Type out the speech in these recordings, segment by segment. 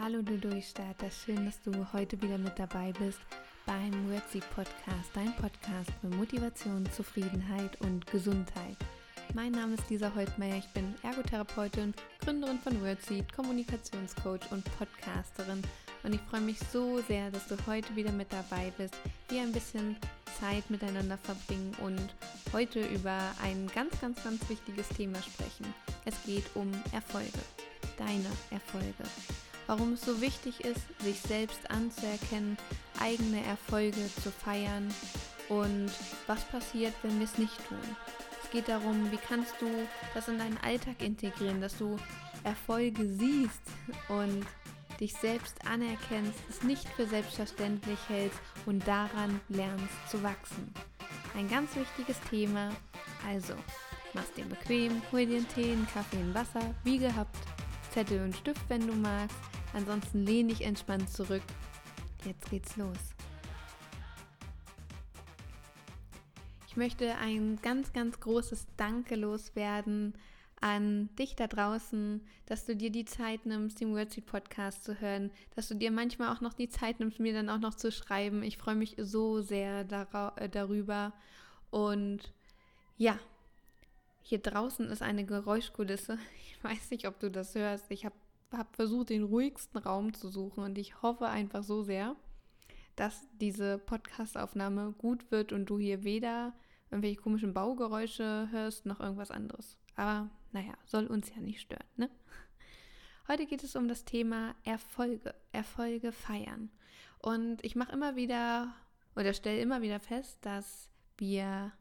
Hallo du Durchstarter, schön, dass du heute wieder mit dabei bist beim Wordseed Podcast, dein Podcast für Motivation, Zufriedenheit und Gesundheit. Mein Name ist Lisa Holtmeier, ich bin Ergotherapeutin, Gründerin von Wordseed, Kommunikationscoach und Podcasterin und ich freue mich so sehr, dass du heute wieder mit dabei bist, wir ein bisschen Zeit miteinander verbringen und heute über ein ganz, ganz, ganz wichtiges Thema sprechen. Es geht um Erfolge, deine Erfolge warum es so wichtig ist, sich selbst anzuerkennen, eigene Erfolge zu feiern und was passiert, wenn wir es nicht tun. Es geht darum, wie kannst du das in deinen Alltag integrieren, dass du Erfolge siehst und dich selbst anerkennst, es nicht für selbstverständlich hältst und daran lernst zu wachsen. Ein ganz wichtiges Thema. Also, mach's dir bequem, hol dir einen Tee, einen Kaffee, ein Wasser, wie gehabt, Zettel und Stift, wenn du magst Ansonsten lehne ich entspannt zurück. Jetzt geht's los. Ich möchte ein ganz, ganz großes Danke loswerden an dich da draußen, dass du dir die Zeit nimmst, den Wordsheet Podcast zu hören, dass du dir manchmal auch noch die Zeit nimmst, mir dann auch noch zu schreiben. Ich freue mich so sehr äh, darüber. Und ja, hier draußen ist eine Geräuschkulisse. Ich weiß nicht, ob du das hörst. Ich habe habe versucht, den ruhigsten Raum zu suchen und ich hoffe einfach so sehr, dass diese Podcastaufnahme gut wird und du hier weder irgendwelche komischen Baugeräusche hörst noch irgendwas anderes. Aber naja, soll uns ja nicht stören, ne? Heute geht es um das Thema Erfolge, Erfolge feiern. Und ich mache immer wieder oder stelle immer wieder fest, dass wir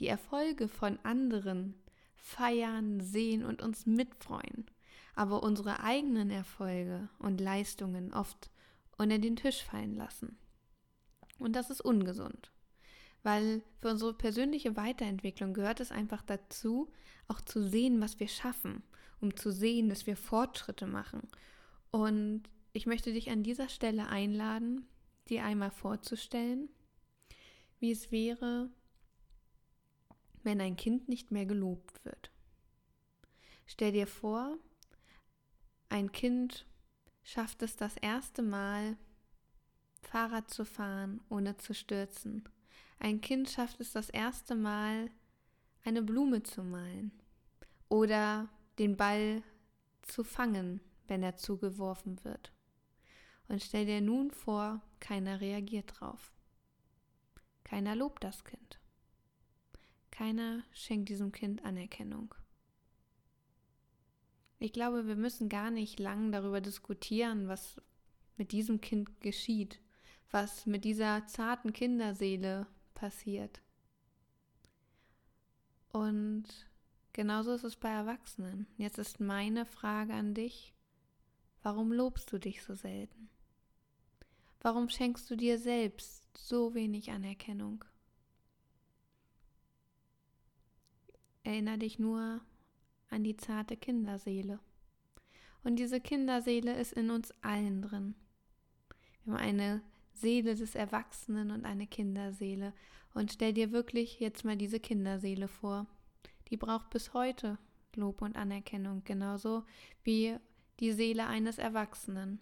die Erfolge von anderen feiern, sehen und uns mitfreuen aber unsere eigenen Erfolge und Leistungen oft unter den Tisch fallen lassen. Und das ist ungesund, weil für unsere persönliche Weiterentwicklung gehört es einfach dazu, auch zu sehen, was wir schaffen, um zu sehen, dass wir Fortschritte machen. Und ich möchte dich an dieser Stelle einladen, dir einmal vorzustellen, wie es wäre, wenn ein Kind nicht mehr gelobt wird. Stell dir vor, ein Kind schafft es das erste Mal, Fahrrad zu fahren, ohne zu stürzen. Ein Kind schafft es das erste Mal, eine Blume zu malen oder den Ball zu fangen, wenn er zugeworfen wird. Und stell dir nun vor, keiner reagiert drauf. Keiner lobt das Kind. Keiner schenkt diesem Kind Anerkennung. Ich glaube, wir müssen gar nicht lang darüber diskutieren, was mit diesem Kind geschieht, was mit dieser zarten Kinderseele passiert. Und genauso ist es bei Erwachsenen. Jetzt ist meine Frage an dich, warum lobst du dich so selten? Warum schenkst du dir selbst so wenig Anerkennung? Erinner dich nur an die zarte Kinderseele. Und diese Kinderseele ist in uns allen drin. Wir haben eine Seele des Erwachsenen und eine Kinderseele. Und stell dir wirklich jetzt mal diese Kinderseele vor. Die braucht bis heute Lob und Anerkennung, genauso wie die Seele eines Erwachsenen.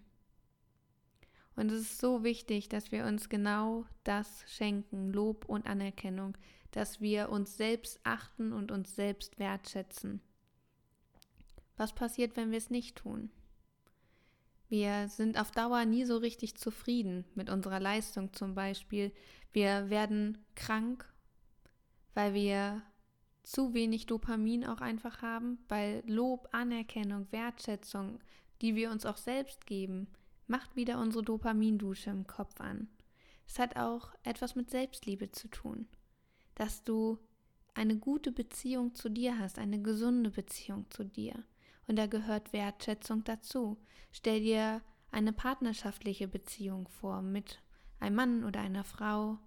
Und es ist so wichtig, dass wir uns genau das schenken, Lob und Anerkennung, dass wir uns selbst achten und uns selbst wertschätzen. Was passiert, wenn wir es nicht tun? Wir sind auf Dauer nie so richtig zufrieden mit unserer Leistung zum Beispiel. Wir werden krank, weil wir zu wenig Dopamin auch einfach haben, weil Lob, Anerkennung, Wertschätzung, die wir uns auch selbst geben, macht wieder unsere Dopamindusche im Kopf an. Es hat auch etwas mit Selbstliebe zu tun, dass du eine gute Beziehung zu dir hast, eine gesunde Beziehung zu dir und da gehört Wertschätzung dazu. Stell dir eine partnerschaftliche Beziehung vor mit einem Mann oder einer Frau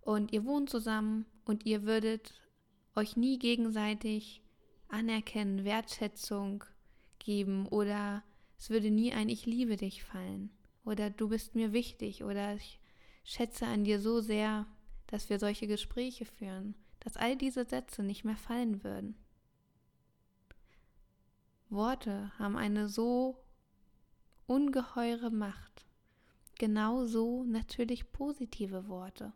und ihr wohnt zusammen und ihr würdet euch nie gegenseitig anerkennen, Wertschätzung geben oder es würde nie ein Ich liebe dich fallen oder du bist mir wichtig oder ich schätze an dir so sehr, dass wir solche Gespräche führen, dass all diese Sätze nicht mehr fallen würden. Worte haben eine so ungeheure Macht. Genauso natürlich positive Worte.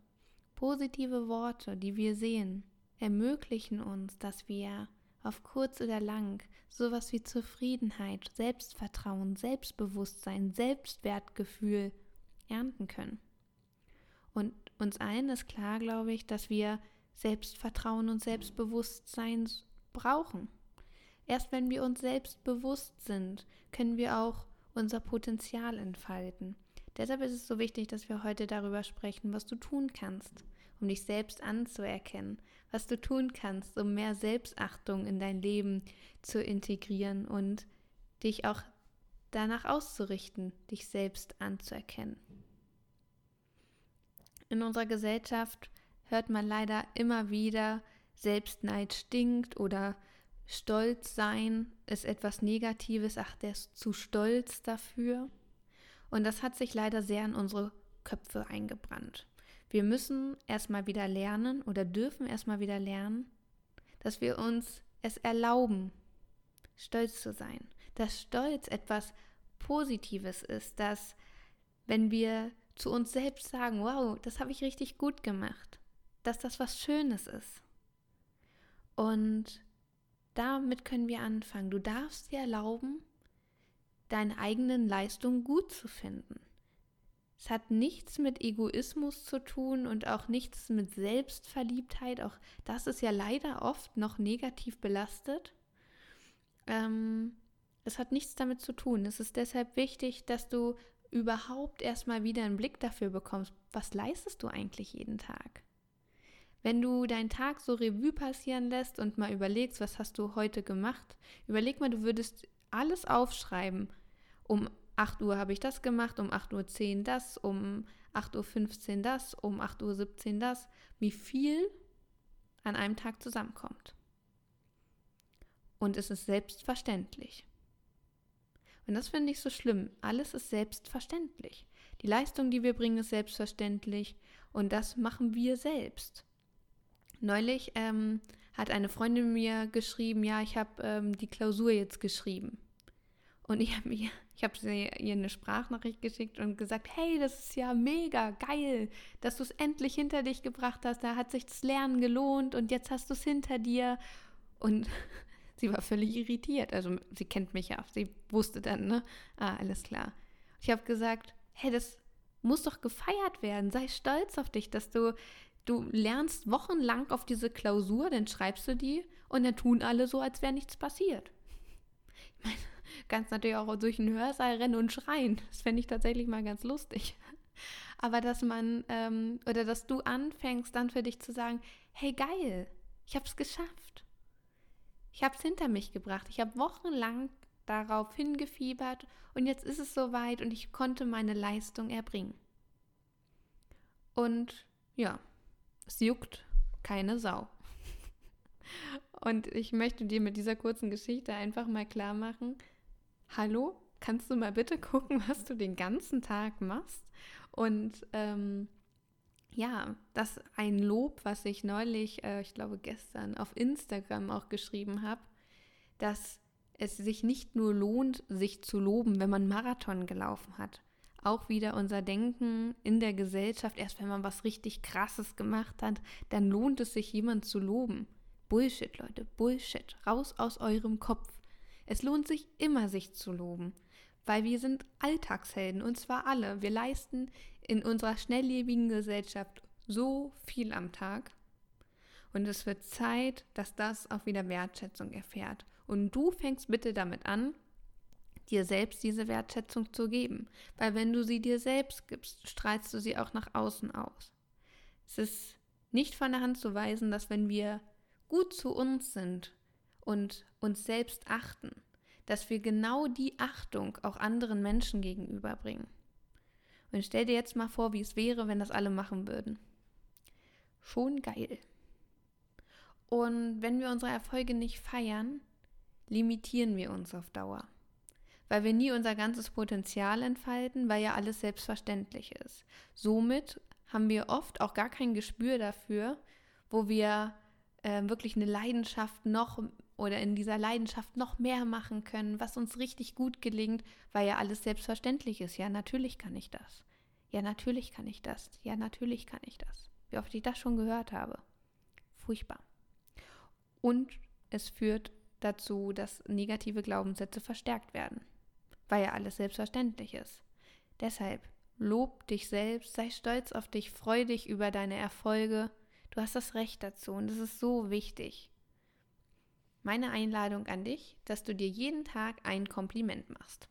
Positive Worte, die wir sehen, ermöglichen uns, dass wir auf kurz oder lang sowas wie Zufriedenheit, Selbstvertrauen, Selbstbewusstsein, Selbstwertgefühl ernten können. Und uns allen ist klar, glaube ich, dass wir Selbstvertrauen und Selbstbewusstsein brauchen. Erst wenn wir uns selbst bewusst sind, können wir auch unser Potenzial entfalten. Deshalb ist es so wichtig, dass wir heute darüber sprechen, was du tun kannst, um dich selbst anzuerkennen, was du tun kannst, um mehr Selbstachtung in dein Leben zu integrieren und dich auch danach auszurichten, dich selbst anzuerkennen. In unserer Gesellschaft hört man leider immer wieder, Selbstneid stinkt oder Stolz sein ist etwas Negatives, ach, der ist zu stolz dafür. Und das hat sich leider sehr in unsere Köpfe eingebrannt. Wir müssen erstmal wieder lernen oder dürfen erstmal wieder lernen, dass wir uns es erlauben, stolz zu sein. Dass Stolz etwas Positives ist, dass wenn wir zu uns selbst sagen, wow, das habe ich richtig gut gemacht, dass das was Schönes ist. Und damit können wir anfangen. Du darfst dir erlauben, deine eigenen Leistungen gut zu finden. Es hat nichts mit Egoismus zu tun und auch nichts mit Selbstverliebtheit. Auch das ist ja leider oft noch negativ belastet. Ähm, es hat nichts damit zu tun. Es ist deshalb wichtig, dass du überhaupt erstmal wieder einen Blick dafür bekommst, was leistest du eigentlich jeden Tag? Wenn du deinen Tag so Revue passieren lässt und mal überlegst, was hast du heute gemacht, überleg mal, du würdest alles aufschreiben. Um 8 Uhr habe ich das gemacht, um 8.10 Uhr das, um 8.15 Uhr das, um 8.17 Uhr das, wie viel an einem Tag zusammenkommt. Und es ist selbstverständlich. Und das finde ich so schlimm. Alles ist selbstverständlich. Die Leistung, die wir bringen, ist selbstverständlich. Und das machen wir selbst. Neulich ähm, hat eine Freundin mir geschrieben, ja, ich habe ähm, die Klausur jetzt geschrieben. Und ich habe hab ihr eine Sprachnachricht geschickt und gesagt, hey, das ist ja mega geil, dass du es endlich hinter dich gebracht hast. Da hat sich das Lernen gelohnt und jetzt hast du es hinter dir. Und Sie war völlig irritiert. Also sie kennt mich ja. Sie wusste dann, ne? Ah, alles klar. Ich habe gesagt, hey, das muss doch gefeiert werden. Sei stolz auf dich, dass du, du lernst wochenlang auf diese Klausur, dann schreibst du die und dann tun alle so, als wäre nichts passiert. Ich meine, kannst natürlich auch durch den Hörsaal rennen und schreien. Das fände ich tatsächlich mal ganz lustig. Aber dass man, ähm, oder dass du anfängst, dann für dich zu sagen, hey geil, ich habe es geschafft. Ich habe es hinter mich gebracht. Ich habe wochenlang darauf hingefiebert und jetzt ist es soweit und ich konnte meine Leistung erbringen. Und ja, es juckt keine Sau. Und ich möchte dir mit dieser kurzen Geschichte einfach mal klar machen, hallo, kannst du mal bitte gucken, was du den ganzen Tag machst? Und ähm, ja, das ein Lob, was ich neulich, äh, ich glaube gestern, auf Instagram auch geschrieben habe, dass es sich nicht nur lohnt, sich zu loben, wenn man Marathon gelaufen hat. Auch wieder unser Denken in der Gesellschaft, erst wenn man was richtig Krasses gemacht hat, dann lohnt es sich, jemand zu loben. Bullshit, Leute, Bullshit. Raus aus eurem Kopf. Es lohnt sich immer, sich zu loben weil wir sind Alltagshelden und zwar alle. Wir leisten in unserer schnelllebigen Gesellschaft so viel am Tag und es wird Zeit, dass das auch wieder Wertschätzung erfährt. Und du fängst bitte damit an, dir selbst diese Wertschätzung zu geben, weil wenn du sie dir selbst gibst, strahlst du sie auch nach außen aus. Es ist nicht von der Hand zu weisen, dass wenn wir gut zu uns sind und uns selbst achten, dass wir genau die Achtung auch anderen Menschen gegenüberbringen. Und stell dir jetzt mal vor, wie es wäre, wenn das alle machen würden. Schon geil. Und wenn wir unsere Erfolge nicht feiern, limitieren wir uns auf Dauer. Weil wir nie unser ganzes Potenzial entfalten, weil ja alles selbstverständlich ist. Somit haben wir oft auch gar kein Gespür dafür, wo wir äh, wirklich eine Leidenschaft noch oder in dieser Leidenschaft noch mehr machen können, was uns richtig gut gelingt, weil ja alles selbstverständlich ist. Ja, natürlich kann ich das. Ja, natürlich kann ich das. Ja, natürlich kann ich das. Wie oft ich das schon gehört habe. Furchtbar. Und es führt dazu, dass negative Glaubenssätze verstärkt werden, weil ja alles selbstverständlich ist. Deshalb lob dich selbst, sei stolz auf dich, freu dich über deine Erfolge. Du hast das Recht dazu und das ist so wichtig. Meine Einladung an dich, dass du dir jeden Tag ein Kompliment machst.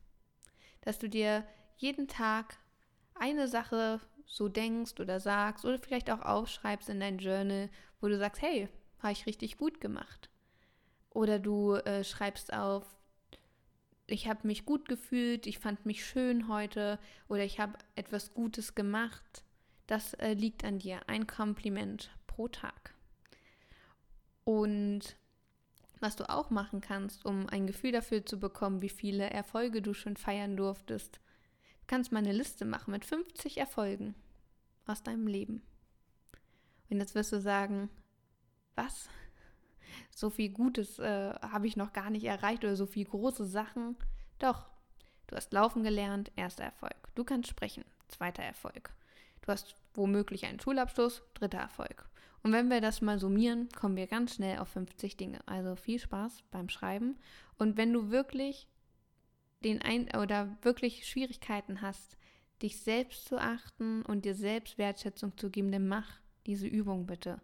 Dass du dir jeden Tag eine Sache so denkst oder sagst oder vielleicht auch aufschreibst in dein Journal, wo du sagst, hey, habe ich richtig gut gemacht. Oder du äh, schreibst auf, ich habe mich gut gefühlt, ich fand mich schön heute oder ich habe etwas Gutes gemacht. Das äh, liegt an dir. Ein Kompliment pro Tag. Und was du auch machen kannst, um ein Gefühl dafür zu bekommen, wie viele Erfolge du schon feiern durftest, du kannst mal eine Liste machen mit 50 Erfolgen aus deinem Leben. Und jetzt wirst du sagen, was? So viel Gutes äh, habe ich noch gar nicht erreicht oder so viel große Sachen. Doch, du hast laufen gelernt, erster Erfolg. Du kannst sprechen, zweiter Erfolg. Du hast womöglich einen Schulabschluss, dritter Erfolg. Und wenn wir das mal summieren, kommen wir ganz schnell auf 50 Dinge. Also viel Spaß beim Schreiben. Und wenn du wirklich den ein oder wirklich Schwierigkeiten hast, dich selbst zu achten und dir selbst Wertschätzung zu geben, dann mach diese Übung bitte.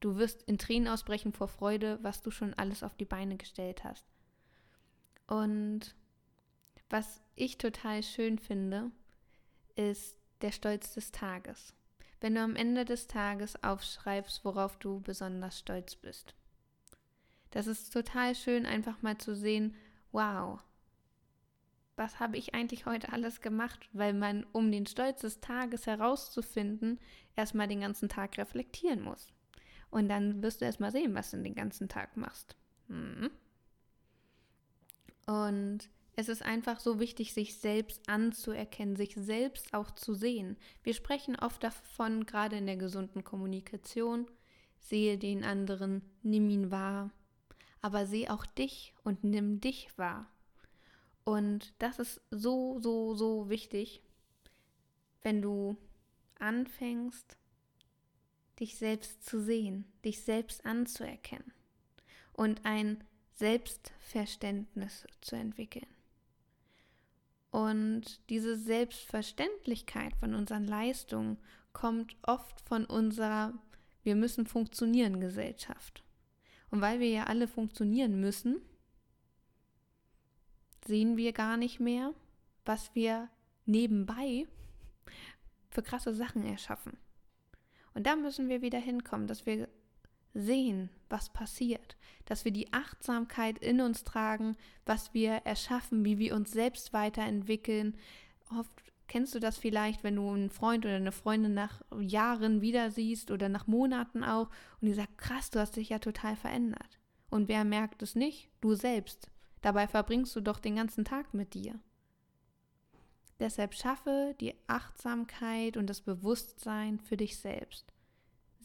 Du wirst in Tränen ausbrechen vor Freude, was du schon alles auf die Beine gestellt hast. Und was ich total schön finde, ist der Stolz des Tages. Wenn du am Ende des Tages aufschreibst, worauf du besonders stolz bist. Das ist total schön, einfach mal zu sehen, wow, was habe ich eigentlich heute alles gemacht? Weil man, um den Stolz des Tages herauszufinden, erstmal den ganzen Tag reflektieren muss. Und dann wirst du erst mal sehen, was du den ganzen Tag machst. Mhm. Und es ist einfach so wichtig, sich selbst anzuerkennen, sich selbst auch zu sehen. Wir sprechen oft davon, gerade in der gesunden Kommunikation, sehe den anderen, nimm ihn wahr, aber sehe auch dich und nimm dich wahr. Und das ist so, so, so wichtig, wenn du anfängst, dich selbst zu sehen, dich selbst anzuerkennen und ein Selbstverständnis zu entwickeln. Und diese Selbstverständlichkeit von unseren Leistungen kommt oft von unserer Wir müssen funktionieren Gesellschaft. Und weil wir ja alle funktionieren müssen, sehen wir gar nicht mehr, was wir nebenbei für krasse Sachen erschaffen. Und da müssen wir wieder hinkommen, dass wir sehen, was passiert, dass wir die Achtsamkeit in uns tragen, was wir erschaffen, wie wir uns selbst weiterentwickeln. Oft kennst du das vielleicht, wenn du einen Freund oder eine Freundin nach Jahren wieder siehst oder nach Monaten auch und die sagt, krass, du hast dich ja total verändert. Und wer merkt es nicht? Du selbst. Dabei verbringst du doch den ganzen Tag mit dir. Deshalb schaffe die Achtsamkeit und das Bewusstsein für dich selbst.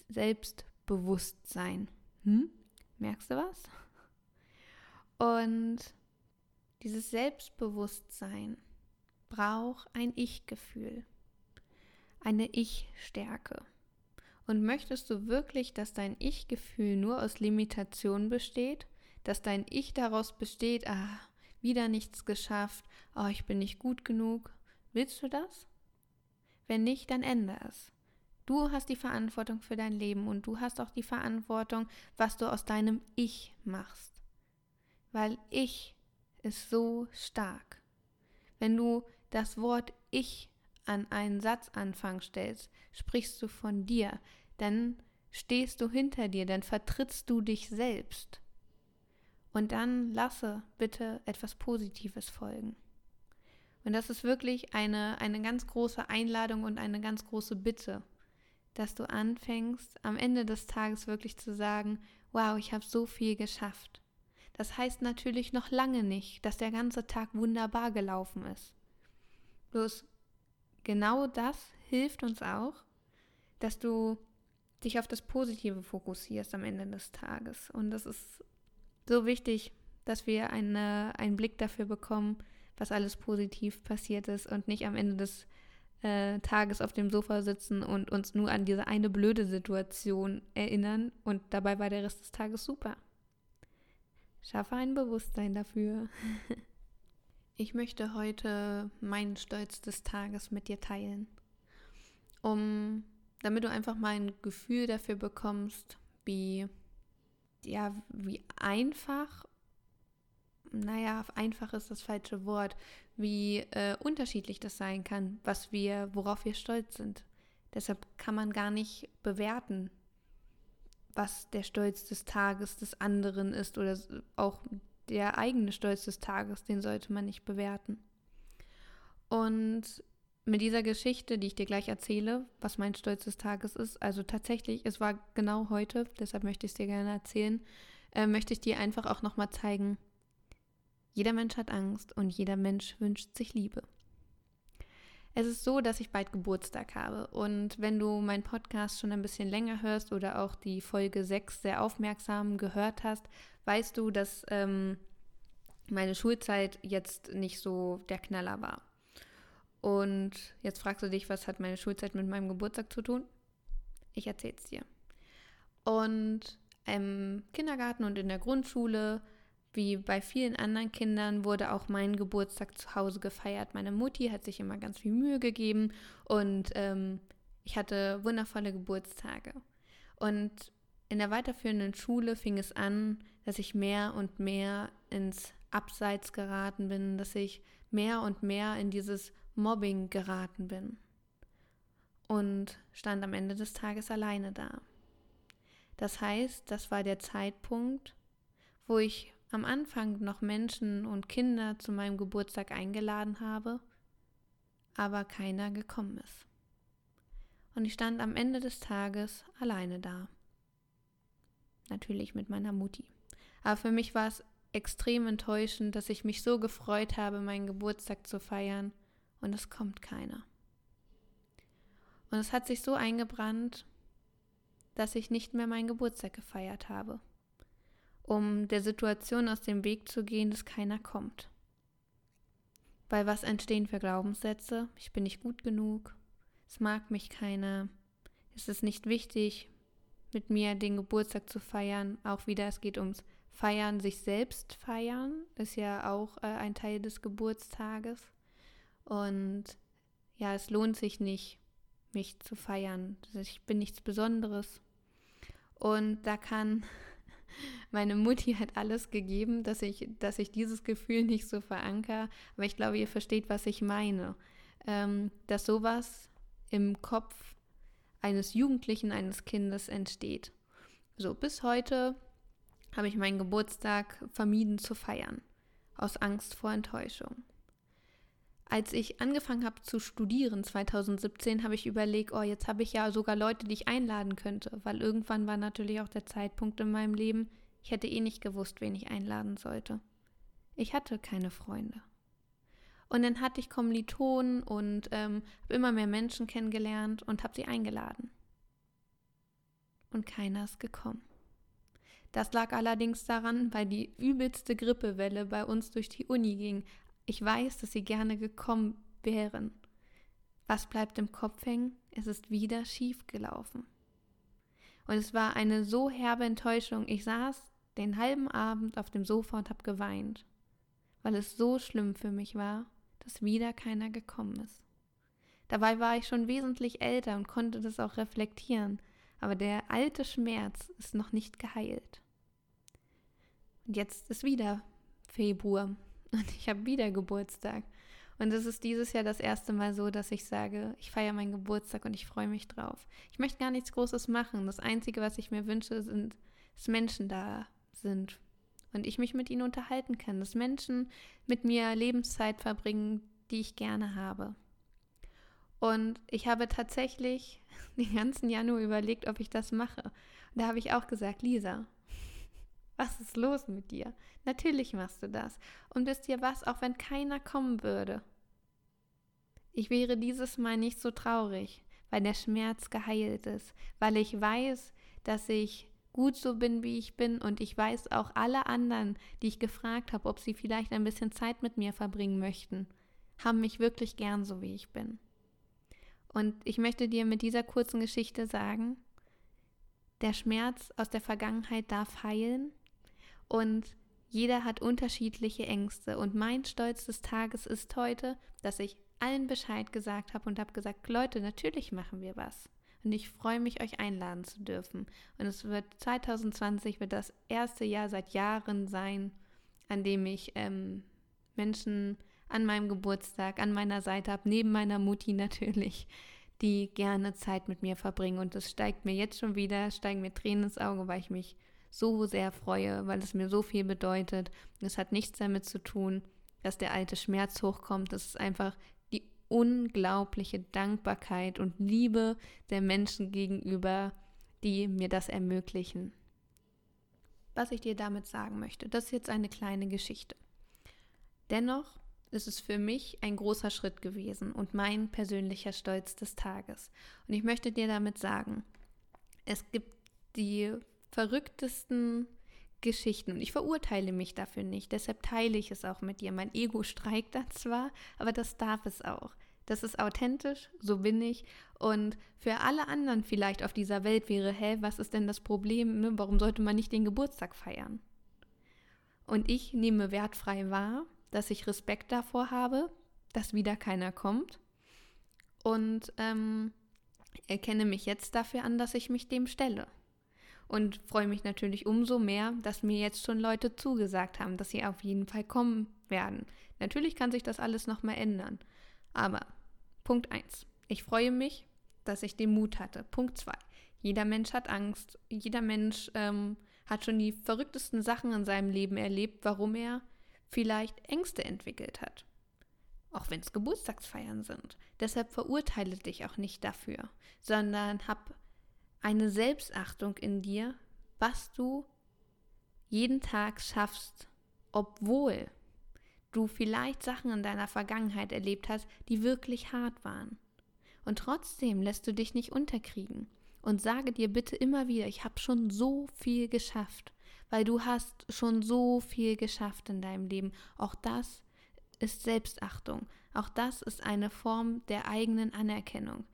Selbstbewusstsein. Hm? Merkst du was? Und dieses Selbstbewusstsein braucht ein Ich-Gefühl, eine Ich-Stärke. Und möchtest du wirklich, dass dein Ich-Gefühl nur aus Limitation besteht, dass dein Ich daraus besteht, ah, wieder nichts geschafft, oh, ich bin nicht gut genug, Willst du das? Wenn nicht, dann ändere es. Du hast die Verantwortung für dein Leben und du hast auch die Verantwortung, was du aus deinem Ich machst. Weil Ich ist so stark. Wenn du das Wort Ich an einen Satzanfang stellst, sprichst du von dir, dann stehst du hinter dir, dann vertrittst du dich selbst. Und dann lasse bitte etwas Positives folgen. Und das ist wirklich eine, eine ganz große Einladung und eine ganz große Bitte, dass du anfängst, am Ende des Tages wirklich zu sagen, wow, ich habe so viel geschafft. Das heißt natürlich noch lange nicht, dass der ganze Tag wunderbar gelaufen ist. Bloß genau das hilft uns auch, dass du dich auf das Positive fokussierst am Ende des Tages. Und das ist so wichtig, dass wir eine, einen Blick dafür bekommen, was alles positiv passiert ist und nicht am Ende des äh, Tages auf dem Sofa sitzen und uns nur an diese eine blöde Situation erinnern und dabei war der Rest des Tages super. Schaffe ein Bewusstsein dafür. ich möchte heute meinen Stolz des Tages mit dir teilen, um damit du einfach mal ein Gefühl dafür bekommst, wie ja, wie einfach naja, einfach ist das falsche Wort, wie äh, unterschiedlich das sein kann, was wir, worauf wir stolz sind. Deshalb kann man gar nicht bewerten, was der Stolz des Tages des anderen ist oder auch der eigene Stolz des Tages, den sollte man nicht bewerten. Und mit dieser Geschichte, die ich dir gleich erzähle, was mein Stolz des Tages ist, also tatsächlich, es war genau heute, deshalb möchte ich es dir gerne erzählen, äh, möchte ich dir einfach auch nochmal zeigen, jeder Mensch hat Angst und jeder Mensch wünscht sich Liebe. Es ist so, dass ich bald Geburtstag habe und wenn du meinen Podcast schon ein bisschen länger hörst oder auch die Folge 6 sehr aufmerksam gehört hast, weißt du, dass ähm, meine Schulzeit jetzt nicht so der Knaller war. Und jetzt fragst du dich, was hat meine Schulzeit mit meinem Geburtstag zu tun? Ich erzähl's dir. Und im Kindergarten und in der Grundschule wie bei vielen anderen Kindern wurde auch mein Geburtstag zu Hause gefeiert. Meine Mutti hat sich immer ganz viel Mühe gegeben und ähm, ich hatte wundervolle Geburtstage. Und in der weiterführenden Schule fing es an, dass ich mehr und mehr ins Abseits geraten bin, dass ich mehr und mehr in dieses Mobbing geraten bin und stand am Ende des Tages alleine da. Das heißt, das war der Zeitpunkt, wo ich am Anfang noch Menschen und Kinder zu meinem Geburtstag eingeladen habe, aber keiner gekommen ist. Und ich stand am Ende des Tages alleine da. Natürlich mit meiner Mutti. Aber für mich war es extrem enttäuschend, dass ich mich so gefreut habe, meinen Geburtstag zu feiern und es kommt keiner. Und es hat sich so eingebrannt, dass ich nicht mehr meinen Geburtstag gefeiert habe um der Situation aus dem Weg zu gehen, dass keiner kommt. Weil was entstehen für Glaubenssätze? Ich bin nicht gut genug, es mag mich keiner, es ist nicht wichtig, mit mir den Geburtstag zu feiern. Auch wieder, es geht ums Feiern, sich selbst feiern, ist ja auch äh, ein Teil des Geburtstages. Und ja, es lohnt sich nicht, mich zu feiern. Ich bin nichts Besonderes. Und da kann meine Mutti hat alles gegeben, dass ich, dass ich dieses Gefühl nicht so verankere. Aber ich glaube, ihr versteht, was ich meine. Ähm, dass sowas im Kopf eines Jugendlichen, eines Kindes entsteht. So, bis heute habe ich meinen Geburtstag vermieden zu feiern, aus Angst vor Enttäuschung. Als ich angefangen habe zu studieren 2017, habe ich überlegt, oh, jetzt habe ich ja sogar Leute, die ich einladen könnte, weil irgendwann war natürlich auch der Zeitpunkt in meinem Leben, ich hätte eh nicht gewusst, wen ich einladen sollte. Ich hatte keine Freunde. Und dann hatte ich Kommilitonen und ähm, habe immer mehr Menschen kennengelernt und habe sie eingeladen. Und keiner ist gekommen. Das lag allerdings daran, weil die übelste Grippewelle bei uns durch die Uni ging. Ich weiß, dass sie gerne gekommen wären. Was bleibt im Kopf hängen? Es ist wieder schief gelaufen. Und es war eine so herbe Enttäuschung. Ich saß den halben Abend auf dem Sofa und habe geweint, weil es so schlimm für mich war, dass wieder keiner gekommen ist. Dabei war ich schon wesentlich älter und konnte das auch reflektieren, aber der alte Schmerz ist noch nicht geheilt. Und jetzt ist wieder Februar und ich habe wieder Geburtstag. Und es ist dieses Jahr das erste Mal so, dass ich sage, ich feiere meinen Geburtstag und ich freue mich drauf. Ich möchte gar nichts Großes machen. Das Einzige, was ich mir wünsche, sind, dass Menschen da sind und ich mich mit ihnen unterhalten kann, dass Menschen mit mir Lebenszeit verbringen, die ich gerne habe. Und ich habe tatsächlich den ganzen Januar überlegt, ob ich das mache. Und da habe ich auch gesagt, Lisa, was ist los mit dir? Natürlich machst du das. Und wisst ihr was, auch wenn keiner kommen würde, ich wäre dieses Mal nicht so traurig, weil der Schmerz geheilt ist, weil ich weiß, dass ich gut so bin, wie ich bin. Und ich weiß auch alle anderen, die ich gefragt habe, ob sie vielleicht ein bisschen Zeit mit mir verbringen möchten, haben mich wirklich gern so, wie ich bin. Und ich möchte dir mit dieser kurzen Geschichte sagen, der Schmerz aus der Vergangenheit darf heilen und jeder hat unterschiedliche Ängste. Und mein Stolz des Tages ist heute, dass ich allen Bescheid gesagt habe und habe gesagt, Leute, natürlich machen wir was. Und ich freue mich, euch einladen zu dürfen. Und es wird 2020 wird das erste Jahr seit Jahren sein, an dem ich ähm, Menschen an meinem Geburtstag an meiner Seite habe, neben meiner Mutti natürlich, die gerne Zeit mit mir verbringen. Und es steigt mir jetzt schon wieder, steigen mir Tränen ins Auge, weil ich mich so sehr freue, weil es mir so viel bedeutet. Es hat nichts damit zu tun, dass der alte Schmerz hochkommt. Es ist einfach unglaubliche Dankbarkeit und Liebe der Menschen gegenüber, die mir das ermöglichen. Was ich dir damit sagen möchte, das ist jetzt eine kleine Geschichte. Dennoch ist es für mich ein großer Schritt gewesen und mein persönlicher Stolz des Tages. Und ich möchte dir damit sagen, es gibt die verrücktesten Geschichten und ich verurteile mich dafür nicht. Deshalb teile ich es auch mit dir. Mein Ego streikt da zwar, aber das darf es auch. Das ist authentisch, so bin ich. Und für alle anderen vielleicht auf dieser Welt wäre, hä, was ist denn das Problem? Ne? Warum sollte man nicht den Geburtstag feiern? Und ich nehme wertfrei wahr, dass ich Respekt davor habe, dass wieder keiner kommt und ähm, erkenne mich jetzt dafür an, dass ich mich dem stelle. Und freue mich natürlich umso mehr, dass mir jetzt schon Leute zugesagt haben, dass sie auf jeden Fall kommen werden. Natürlich kann sich das alles nochmal ändern. Aber Punkt 1. Ich freue mich, dass ich den Mut hatte. Punkt 2. Jeder Mensch hat Angst. Jeder Mensch ähm, hat schon die verrücktesten Sachen in seinem Leben erlebt, warum er vielleicht Ängste entwickelt hat. Auch wenn es Geburtstagsfeiern sind. Deshalb verurteile dich auch nicht dafür, sondern hab eine Selbstachtung in dir, was du jeden Tag schaffst, obwohl du vielleicht Sachen in deiner Vergangenheit erlebt hast, die wirklich hart waren. Und trotzdem lässt du dich nicht unterkriegen und sage dir bitte immer wieder, ich habe schon so viel geschafft weil du hast schon so viel geschafft in deinem Leben. Auch das ist Selbstachtung. Auch das ist eine Form der eigenen Anerkennung.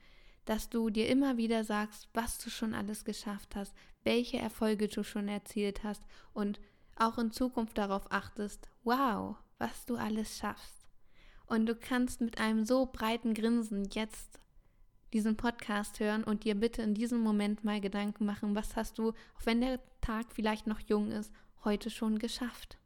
Dass du dir immer wieder sagst, was du schon alles geschafft hast, welche Erfolge du schon erzielt hast und auch in Zukunft darauf achtest, wow, was du alles schaffst. Und du kannst mit einem so breiten Grinsen jetzt diesen Podcast hören und dir bitte in diesem Moment mal Gedanken machen, was hast du, auch wenn der Tag vielleicht noch jung ist, heute schon geschafft?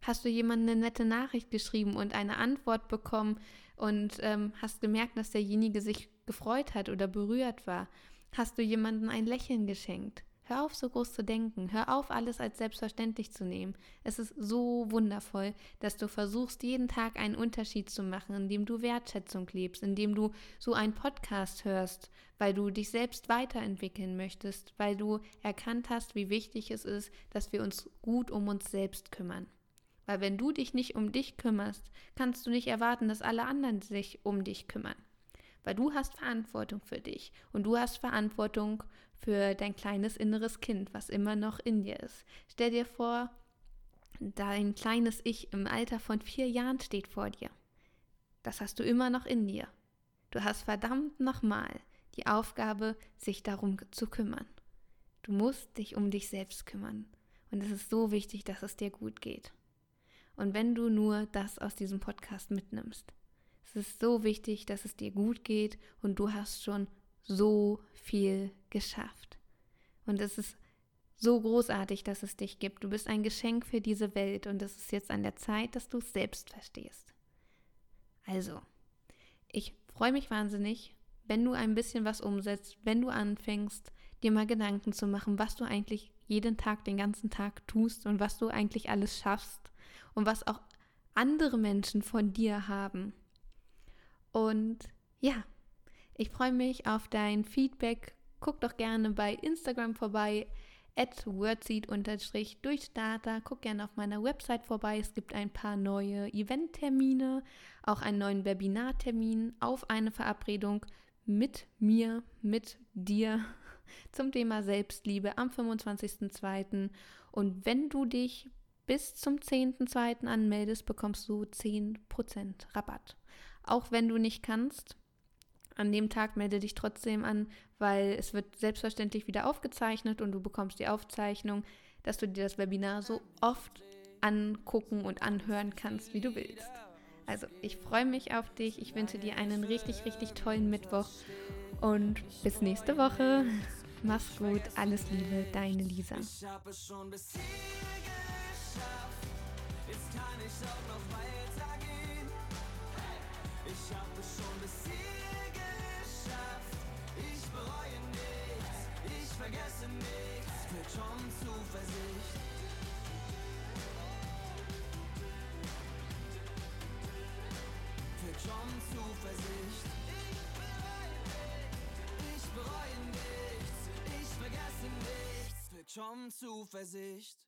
Hast du jemandem eine nette Nachricht geschrieben und eine Antwort bekommen und ähm, hast gemerkt, dass derjenige sich gefreut hat oder berührt war? Hast du jemandem ein Lächeln geschenkt? Hör auf, so groß zu denken. Hör auf, alles als selbstverständlich zu nehmen. Es ist so wundervoll, dass du versuchst, jeden Tag einen Unterschied zu machen, indem du Wertschätzung lebst, indem du so einen Podcast hörst, weil du dich selbst weiterentwickeln möchtest, weil du erkannt hast, wie wichtig es ist, dass wir uns gut um uns selbst kümmern. Weil wenn du dich nicht um dich kümmerst, kannst du nicht erwarten, dass alle anderen sich um dich kümmern. Weil du hast Verantwortung für dich und du hast Verantwortung für dein kleines inneres Kind, was immer noch in dir ist. Stell dir vor, dein kleines Ich im Alter von vier Jahren steht vor dir. Das hast du immer noch in dir. Du hast verdammt nochmal die Aufgabe, sich darum zu kümmern. Du musst dich um dich selbst kümmern. Und es ist so wichtig, dass es dir gut geht. Und wenn du nur das aus diesem Podcast mitnimmst, es ist so wichtig, dass es dir gut geht und du hast schon so viel geschafft. Und es ist so großartig, dass es dich gibt. Du bist ein Geschenk für diese Welt und es ist jetzt an der Zeit, dass du es selbst verstehst. Also, ich freue mich wahnsinnig, wenn du ein bisschen was umsetzt, wenn du anfängst, dir mal Gedanken zu machen, was du eigentlich jeden Tag, den ganzen Tag tust und was du eigentlich alles schaffst und was auch andere Menschen von dir haben. Und ja, ich freue mich auf dein Feedback. Guck doch gerne bei Instagram vorbei, at wordseed-durchstarter. Guck gerne auf meiner Website vorbei. Es gibt ein paar neue Eventtermine, auch einen neuen Webinartermin auf eine Verabredung mit mir, mit dir zum Thema Selbstliebe am 25.02. Und wenn du dich bis zum 10.02. anmeldest, bekommst du 10% Rabatt. Auch wenn du nicht kannst, an dem Tag melde dich trotzdem an, weil es wird selbstverständlich wieder aufgezeichnet und du bekommst die Aufzeichnung, dass du dir das Webinar so oft angucken und anhören kannst, wie du willst. Also, ich freue mich auf dich. Ich wünsche dir einen richtig, richtig tollen Mittwoch und bis nächste Woche. Mach's gut, alles Liebe, deine Lisa. Ich habe es schon bis geschafft. Jetzt kann ich auch noch Schon Zuversicht.